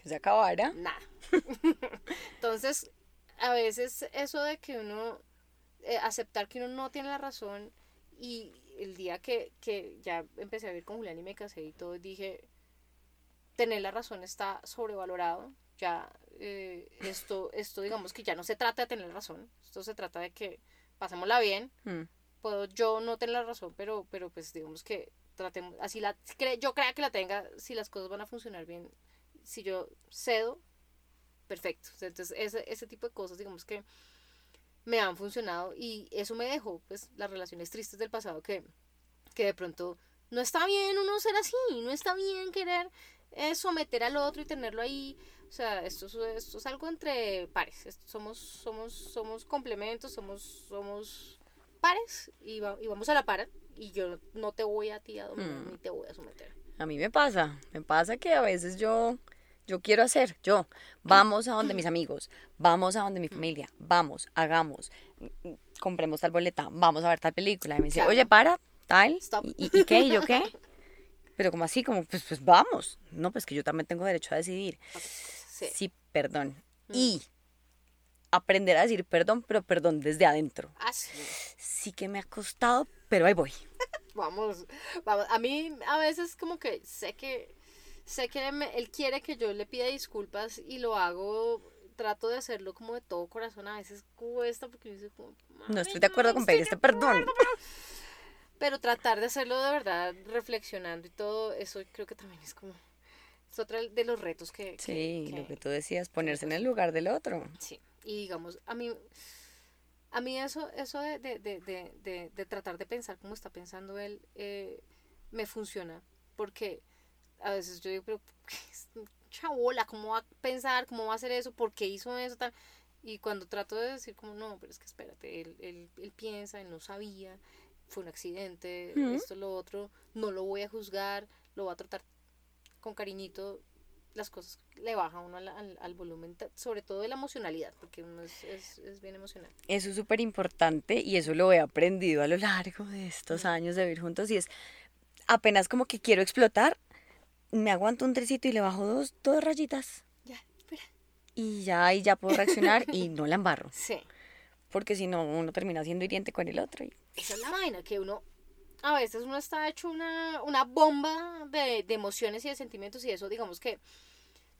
Que se acabara. nada. Entonces, a veces eso de que uno, eh, aceptar que uno no tiene la razón y el día que, que ya empecé a vivir con Julián y me casé y todo, dije, tener la razón está sobrevalorado, ya eh, esto, esto digamos que ya no se trata de tener razón, esto se trata de que pasémosla bien, Mm. puedo yo no tener la razón, pero, pero pues digamos que tratemos, así la, yo crea que la tenga, si las cosas van a funcionar bien, si yo cedo, perfecto. Entonces, ese, ese tipo de cosas, digamos que me han funcionado y eso me dejó, pues, las relaciones tristes del pasado que, que de pronto no está bien uno ser así, no está bien querer eh, someter al otro y tenerlo ahí. O sea, esto, es- esto es algo entre pares. Esto- somos, somos, somos complementos, somos, somos pares y, va- y vamos a la par. Y yo no te voy a ti a dominar Mm. ni te voy a someter. A mí me pasa, me pasa que a veces yo, yo quiero hacer, yo, vamos a donde mis amigos, vamos a donde mi familia, vamos, hagamos, mm, mm, compremos tal boleta, vamos a ver tal película. Y me dice, oye, para, tal. ¿Y, qué? ¿Y yo qué? Pero como así, como, pues, pues vamos. No, pues que yo también tengo derecho a decidir. Sí. Sí, perdón. Y aprender a decir perdón, pero perdón desde adentro. Así. Sí que me ha costado, pero ahí voy. Vamos, vamos. A mí a veces como que sé que sé que él quiere que yo le pida disculpas y lo hago, trato de hacerlo como de todo corazón. A veces cuesta porque dice como, No "Ay, estoy de acuerdo con pedir este perdón. Pero tratar de hacerlo de verdad, reflexionando y todo, eso creo que también es como es otro de los retos que, Sí, que- lo que tú decías, ponerse en el lugar del otro. Sí, y digamos, a mí, a mí eso, eso de, de, de, de, de- de tratar de pensar como está pensando él, eh, me funciona, porque a veces yo digo, pero chabola, ¿cómo va a pensar? ¿Cómo va a hacer eso? ¿Por qué hizo eso? Tal? Y cuando trato de decir como, no, pero es que espérate, él, él, él piensa, él no sabía, fue un accidente, esto, lo otro, no lo voy a juzgar, lo voy a tratar con cariñito, las cosas le baja uno al, al, volumen, sobre todo de la emocionalidad, porque uno es, es, es bien emocional. Eso es súper importante y eso lo he aprendido a lo largo de estos años de vivir juntos y es apenas como que quiero explotar, me aguanto un tresito y le bajo dos, dos rayitas. Ya, espera. Y ya ahí ya puedo reaccionar y no la embarro. Sí. Porque si no, uno termina siendo hiriente con el otro. Y... Esa es la vaina, que uno, a veces uno está hecho una, una bomba de, de emociones y de sentimientos y eso digamos que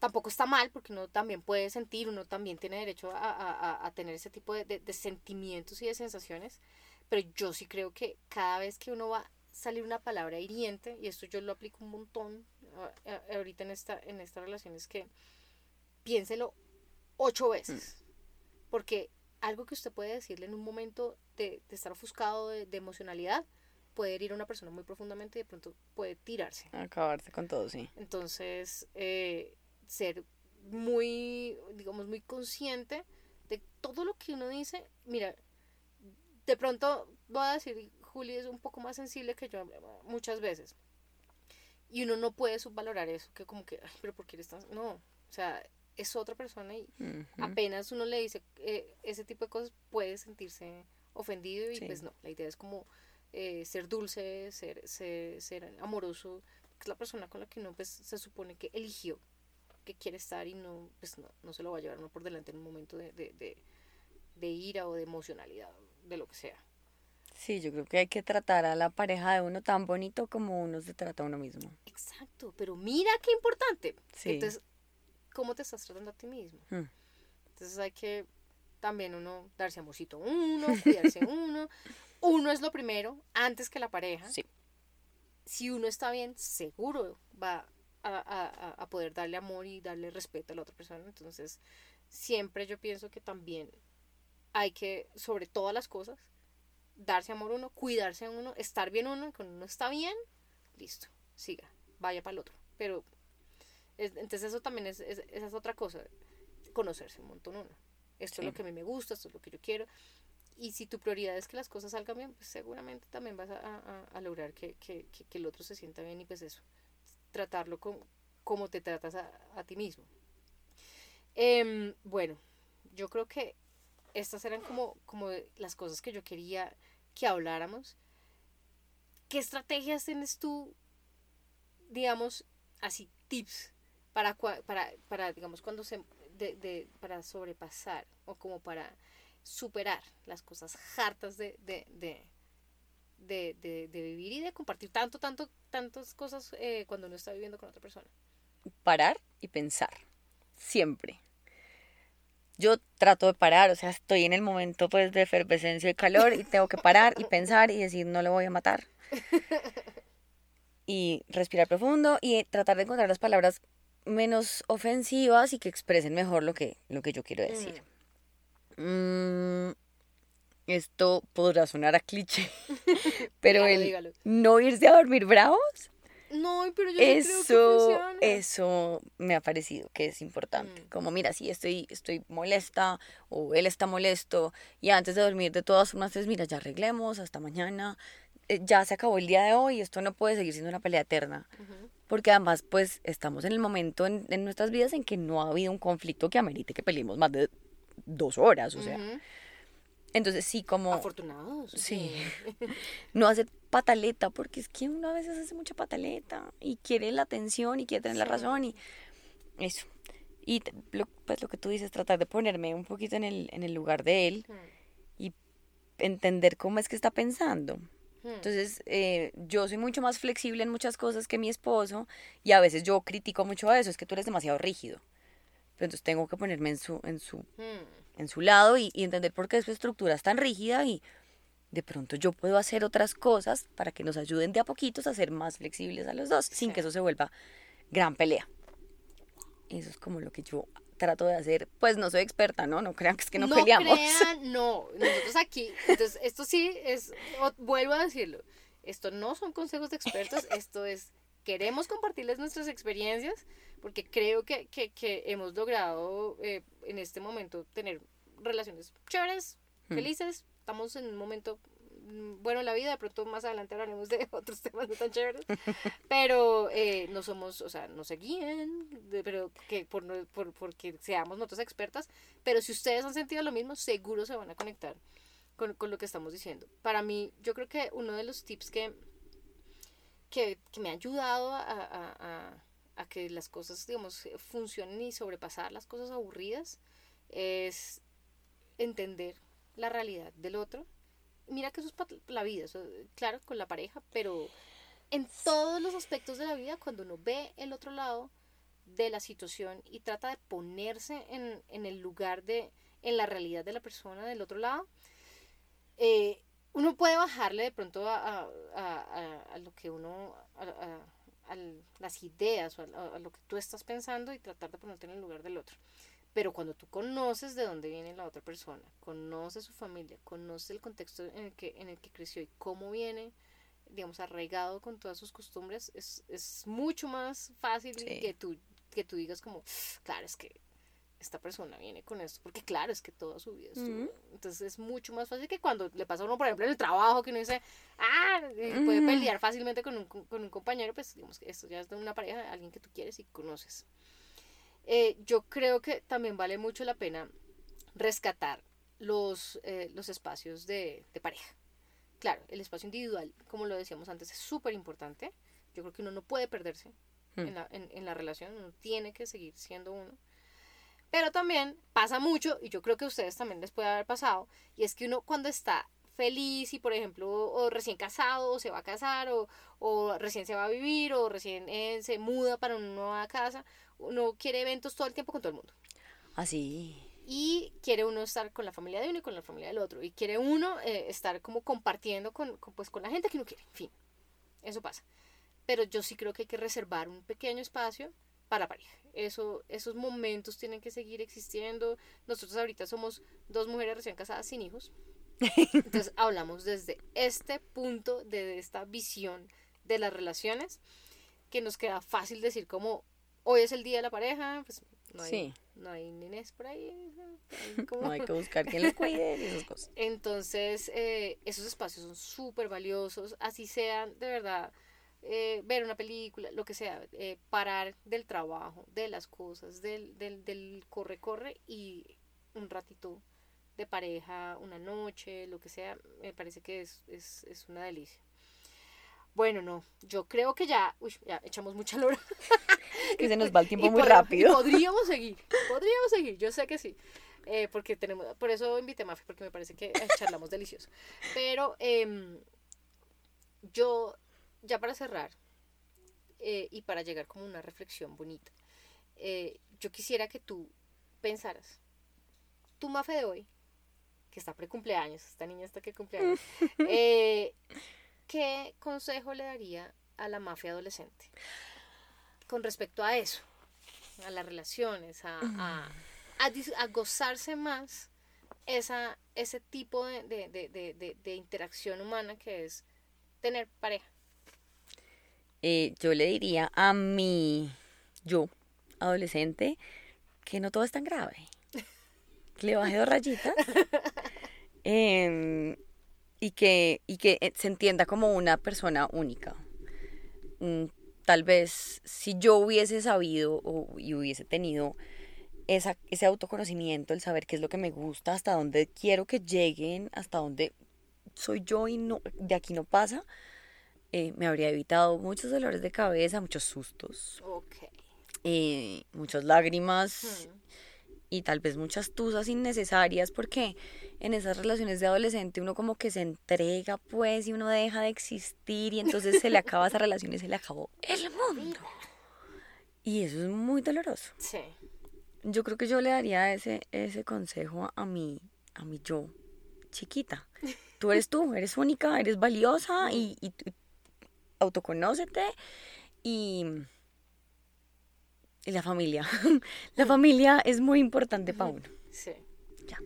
tampoco está mal porque uno también puede sentir, uno también tiene derecho a, a, a tener ese tipo de, de, de, sentimientos y de sensaciones, pero yo sí creo que cada vez que uno va salir una palabra hiriente, y esto yo lo aplico un montón ahorita en esta, en esta relación, es que piénselo ocho veces, mm. porque algo que usted puede decirle en un momento de, de estar ofuscado de, de, emocionalidad puede herir a una persona muy profundamente y de pronto puede tirarse. Acabarse con todo, sí. Entonces, eh, ser muy, digamos, muy consciente de todo lo que uno dice. Mira, de pronto voy a decir, Juli es un poco más sensible que yo muchas veces. Y uno no puede subvalorar eso, que como que, ay, pero ¿por qué eres tan...? No, o sea, es otra persona y uh -huh. apenas uno le dice eh, ese tipo de cosas puede sentirse ofendido y sí. pues no, la idea es como eh, ser dulce, ser, ser, ser amoroso, es la persona con la que uno pues se supone que eligió que quiere estar y no, pues no, no se lo va a llevar uno por delante en un momento de, de, de, de ira o de emocionalidad, de lo que sea. Sí, yo creo que hay que tratar a la pareja de uno tan bonito como uno se trata a uno mismo. Exacto, pero mira qué importante. Sí. Entonces, ¿cómo te estás tratando a ti mismo? Hmm. Entonces hay que también uno darse amorcito a uno, cuidarse a uno. Uno es lo primero, antes que la pareja. Sí. Si uno está bien, seguro va a, a, a poder darle amor y darle respeto a la otra persona. Entonces, siempre yo pienso que también hay que, sobre todas las cosas, darse amor uno, cuidarse a uno, estar bien uno, cuando uno está bien, listo, siga, vaya para el otro. Pero, es, entonces eso también es, es, esa es otra cosa, conocerse un montón uno. Esto sí. es lo que a mí me gusta, esto es lo que yo quiero. Y si tu prioridad es que las cosas salgan bien, pues seguramente también vas a, a, a lograr que, que, que, que, el otro se sienta bien y pues eso, tratarlo con, como te tratas a, a ti mismo. Eh, bueno, yo creo que estas eran como, como las cosas que yo quería que habláramos. ¿Qué estrategias tienes tú, digamos, así, tips para, para, para digamos, cuando se, de, de, para sobrepasar o como para superar las cosas hartas de, de, de, de, de, vivir y de compartir tanto, tanto, tantas cosas eh, cuando uno está viviendo con otra persona? Parar y pensar, siempre yo trato de parar, o sea, estoy en el momento pues de efervescencia y calor y tengo que parar y pensar y decir no le voy a matar. Y respirar profundo y tratar de encontrar las palabras menos ofensivas y que expresen mejor lo que, lo que yo quiero decir. Mm. Mm, esto podrá sonar a cliché, pero dígalo, el dígalo. no irse a dormir bravos no, pero yo eso, creo que funciona. Eso me ha parecido que es importante. Mm. Como, mira, si estoy, estoy molesta o él está molesto y antes de dormir de todas formas, pues mira, ya arreglemos, hasta mañana, eh, ya se acabó el día de hoy, esto no puede seguir siendo una pelea eterna. Uh -huh. Porque además, pues, estamos en el momento en, en, nuestras vidas en que no ha habido un conflicto que amerite que peleemos más de dos horas, o sea. Uh -huh. Entonces sí, como... Afortunados. Sí. no hacer pataleta, porque es que uno a veces hace mucha pataleta y quiere la atención y quiere tener sí. la razón y eso. Y lo, pues lo que tú dices, tratar de ponerme un poquito en el, en el lugar de él hmm. y entender cómo es que está pensando. Hmm. Entonces, eh, yo soy mucho más flexible en muchas cosas que mi esposo y a veces yo critico mucho a eso, es que tú eres demasiado rígido. Pero entonces tengo que ponerme en su, en su, hmm. En su lado y, y entender por qué su estructura es tan rígida y de pronto yo puedo hacer otras cosas para que nos ayuden de a poquitos a ser más flexibles a los dos, sí. sin que eso se vuelva gran pelea. Eso es como lo que yo trato de hacer. Pues no soy experta, ¿no? No crean que es que no, no peleamos. Crean, no, nosotros aquí, entonces esto sí es, vuelvo a decirlo, esto no son consejos de expertos, esto es queremos compartirles nuestras experiencias porque creo que, que, que hemos logrado eh, en este momento tener relaciones chéveres, Mm. felices. Estamos en un momento mm, bueno en la vida, de pronto más adelante hablaremos de otros temas no tan chéveres, pero eh, no somos, o sea, no se guíen, pero que por, no- por, porque seamos nosotros expertas, pero si ustedes han sentido lo mismo, seguro se van a conectar con, con lo que estamos diciendo. Para mí, yo creo que uno de los tips que, que, que me ha ayudado a, a- a- a que las cosas, digamos, funcionen y sobrepasar las cosas aburridas es entender la realidad del otro. Mira que eso es para la vida, eso, claro, con la pareja, pero en todos los aspectos de la vida, cuando uno ve el otro lado de la situación y trata de ponerse en, en el lugar de, en la realidad de la persona del otro lado, eh, uno puede bajarle de pronto a, a- a- a- a lo que uno, a, a- las ideas o a, a lo que tú estás pensando y tratar de ponerte en el lugar del otro. Pero cuando tú conoces de dónde viene la otra persona, conoces su familia, conoces el contexto en el que, en el que creció y cómo viene, digamos, arraigado con todas sus costumbres, es, es mucho más fácil Sí. que, tú, que tú digas como, claro, es que esta persona viene con esto, porque claro, es que toda su vida estuvo. Ujú. Entonces es mucho más fácil que cuando le pasa a uno, por ejemplo, en el trabajo, que uno dice, ah, eh, puede pelear fácilmente con un, con un compañero, pues digamos que esto ya es de una pareja, alguien que tú quieres y conoces. Eh, yo creo que también vale mucho la pena rescatar los, eh, los espacios de, de pareja. Claro, el espacio individual, como lo decíamos antes, es súper importante. Yo creo que uno no puede perderse Mm. en, la, en, en la relación, uno tiene que seguir siendo uno. Pero también pasa mucho, y yo creo que a ustedes también les puede haber pasado, y es que uno cuando está feliz y por ejemplo o recién casado o se va a casar o, o recién se va a vivir o recién eh, se muda para una nueva casa, uno quiere eventos todo el tiempo con todo el mundo. Así. Y quiere uno estar con la familia de uno y con la familia del otro. Y quiere uno eh, estar como compartiendo con, con, pues, con la gente que uno quiere. En fin, eso pasa. Pero yo sí creo que hay que reservar un pequeño espacio para pareja. Eso, esos momentos tienen que seguir existiendo. Nosotros ahorita somos dos mujeres recién casadas sin hijos. Entonces hablamos desde este punto, de esta visión de las relaciones, que nos queda fácil decir como hoy es el día de la pareja, pues no hay, Sí. no hay nenes por ahí. hay como- No hay que buscar quien los cuide y esas cosas. entonces, eh, esos espacios son súper valiosos, así sean de verdad eh, ver una película, lo que sea, eh, parar del trabajo, de las cosas, del, del, del corre-corre y un ratito de pareja, una noche, lo que sea, me parece que es, es, es una delicia. Bueno, no, yo creo que ya, uy, ya echamos mucha lora. Que se nos va el tiempo Y muy rápido. y podríamos seguir, podríamos seguir, yo sé que sí. Eh, porque tenemos, por eso invité a porque me parece que charlamos delicioso. Pero em, yo, ya para cerrar, eh, y para llegar como a una reflexión bonita, eh, yo quisiera que tú pensaras, tu Mafe de hoy, que está pre-cumpleaños, esta niña está que cumpleaños, eh, ¿qué consejo le daría a la mafia adolescente con respecto a eso? A las relaciones, a, a, a gozarse más esa, ese tipo de, de, de- de interacción humana que es tener pareja. Eh, yo le diría a mi yo, adolescente, que no todo es tan grave. Que le baje dos rayitas. em, y que, y que eh, se entienda como una persona única. Mm, tal vez si yo hubiese sabido o, y hubiese tenido esa, ese autoconocimiento, el saber qué es lo que me gusta, hasta dónde quiero que lleguen, hasta dónde soy yo y no, de aquí no pasa, eh, me habría evitado muchos dolores de cabeza, muchos sustos, Ok. eh, muchas lágrimas Hmm. y tal vez muchas tusas innecesarias porque en esas relaciones de adolescente uno como que se entrega pues y uno deja de existir y entonces se le acaba esa relación y se le acabó el mundo. Y eso es muy doloroso. Sí. Yo creo que yo le daría ese, ese consejo a, mi, a mi yo chiquita. Tú eres tú, eres única, eres valiosa y, y tú- autoconócete y, y la familia. la familia es muy importante para uno. Sí. Ya.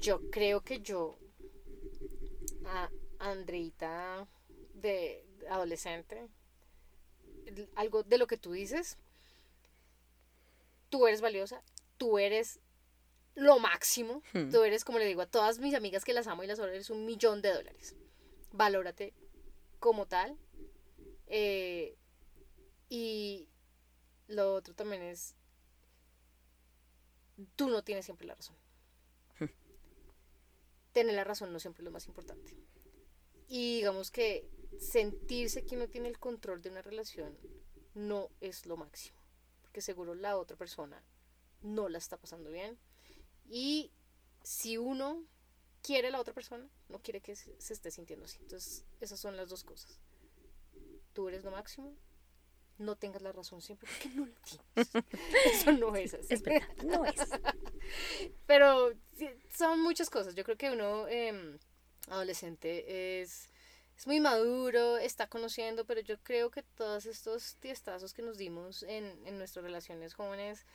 Yo creo que yo, a Andreita de adolescente, algo de lo que tú dices. Tú eres valiosa, tú eres lo máximo, Hmm. tú eres, como le digo a todas mis amigas que las amo y las adoro, eres un millón de dólares. Valórate como tal. Eh, y lo otro también es, tú no tienes siempre la razón. Tener la razón no siempre es lo más importante. Y digamos que sentirse que uno tiene el control de una relación no es lo máximo. Porque seguro la otra persona no la está pasando bien. Y si uno quiere la otra persona, no quiere que se, esté sintiendo así. Entonces, esas son las dos cosas. Tú eres lo máximo. No tengas la razón siempre porque no la tienes. Eso no es así. Es verdad, no es. Pero son muchas cosas. Yo creo que uno em, adolescente es, es muy maduro, está conociendo, pero yo creo que todos estos tiestazos que nos dimos en, en nuestras relaciones jóvenes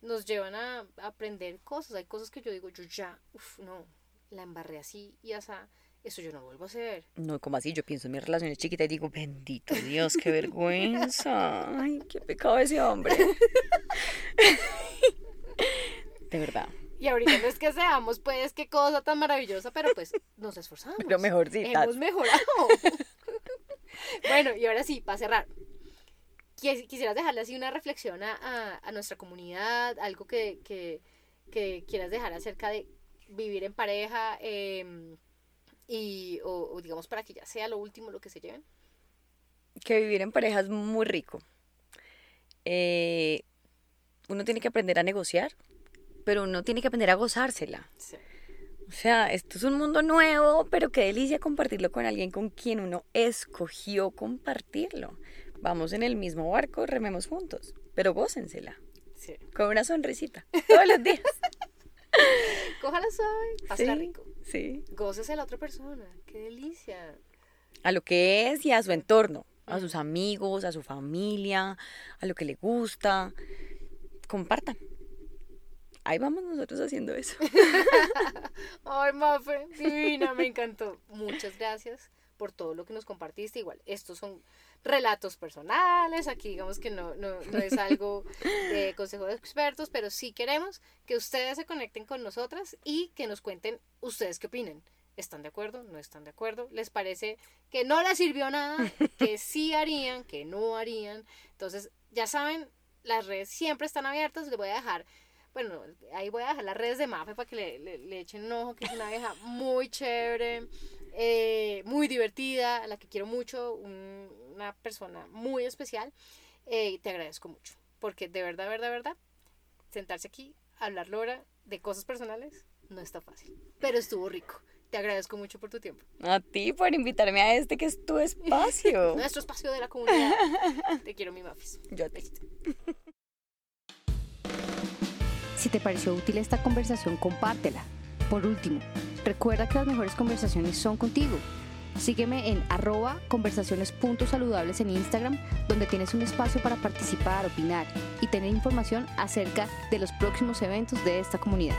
nos llevan a, a aprender cosas. Hay cosas que yo digo, yo ya, uff, no, la embarré así y así. Eso yo no lo vuelvo a hacer. No, como así, yo pienso en mis relaciones chiquitas y digo, bendito Dios, qué vergüenza. Ay, qué pecado ese hombre. De verdad. Y ahorita no es que seamos, pues, qué cosa tan maravillosa, pero pues nos esforzamos. Pero mejorcitas. Hemos mejorado. bueno, y ahora sí, para cerrar. Quis- Quisieras dejarle así una reflexión a, a- a nuestra comunidad, algo que, que- que quieras dejar acerca de vivir en pareja em, y, o, o digamos para que ya sea lo último lo que se lleven. Que vivir en pareja es muy rico. Eh, uno tiene que aprender a negociar, pero uno tiene que aprender a gozársela. Sí. O sea, esto es un mundo nuevo, pero qué delicia compartirlo con alguien con quien uno escogió compartirlo. Vamos en el mismo barco, rememos juntos, pero gócensela, sí. con una sonrisita, todos los días. Cójala suave, pásala Sí, rico. sí. Gócese a la otra persona. Qué delicia. A lo que es y a su entorno, a sus amigos, a su familia, a lo que le gusta. Compartan. Ahí vamos nosotros haciendo eso. Ay, Mafe, divina, me encantó. Muchas gracias por todo lo que nos compartiste. Igual, estos son relatos personales, aquí digamos que no, no, no es algo de consejo de expertos, pero sí queremos que ustedes se conecten con nosotras y que nos cuenten ustedes qué opinan. ¿Están de acuerdo? ¿No están de acuerdo? ¿Les parece que no les sirvió nada? ¿Que sí harían? ¿Que no harían? Entonces, ya saben, las redes siempre están abiertas. Les voy a dejar bueno, ahí voy a dejar las redes de Mafe para que le, le- le echen un ojo, que es una vieja muy chévere, eh, muy divertida, a la que quiero mucho, un- una persona muy especial. eh, y te agradezco mucho, porque de verdad, verdad, verdad, sentarse aquí, hablar Lora de cosas personales, no está fácil, pero estuvo rico. Te agradezco mucho por tu tiempo. A ti por invitarme a este que es tu espacio. Nuestro espacio de la comunidad. Te quiero, mi Mafis. Yo ti. Si te pareció útil esta conversación, compártela. Por último, recuerda que las mejores conversaciones son contigo. Sígueme en arroba conversaciones.saludables en Instagram, donde tienes un espacio para participar, opinar y tener información acerca de los próximos eventos de esta comunidad.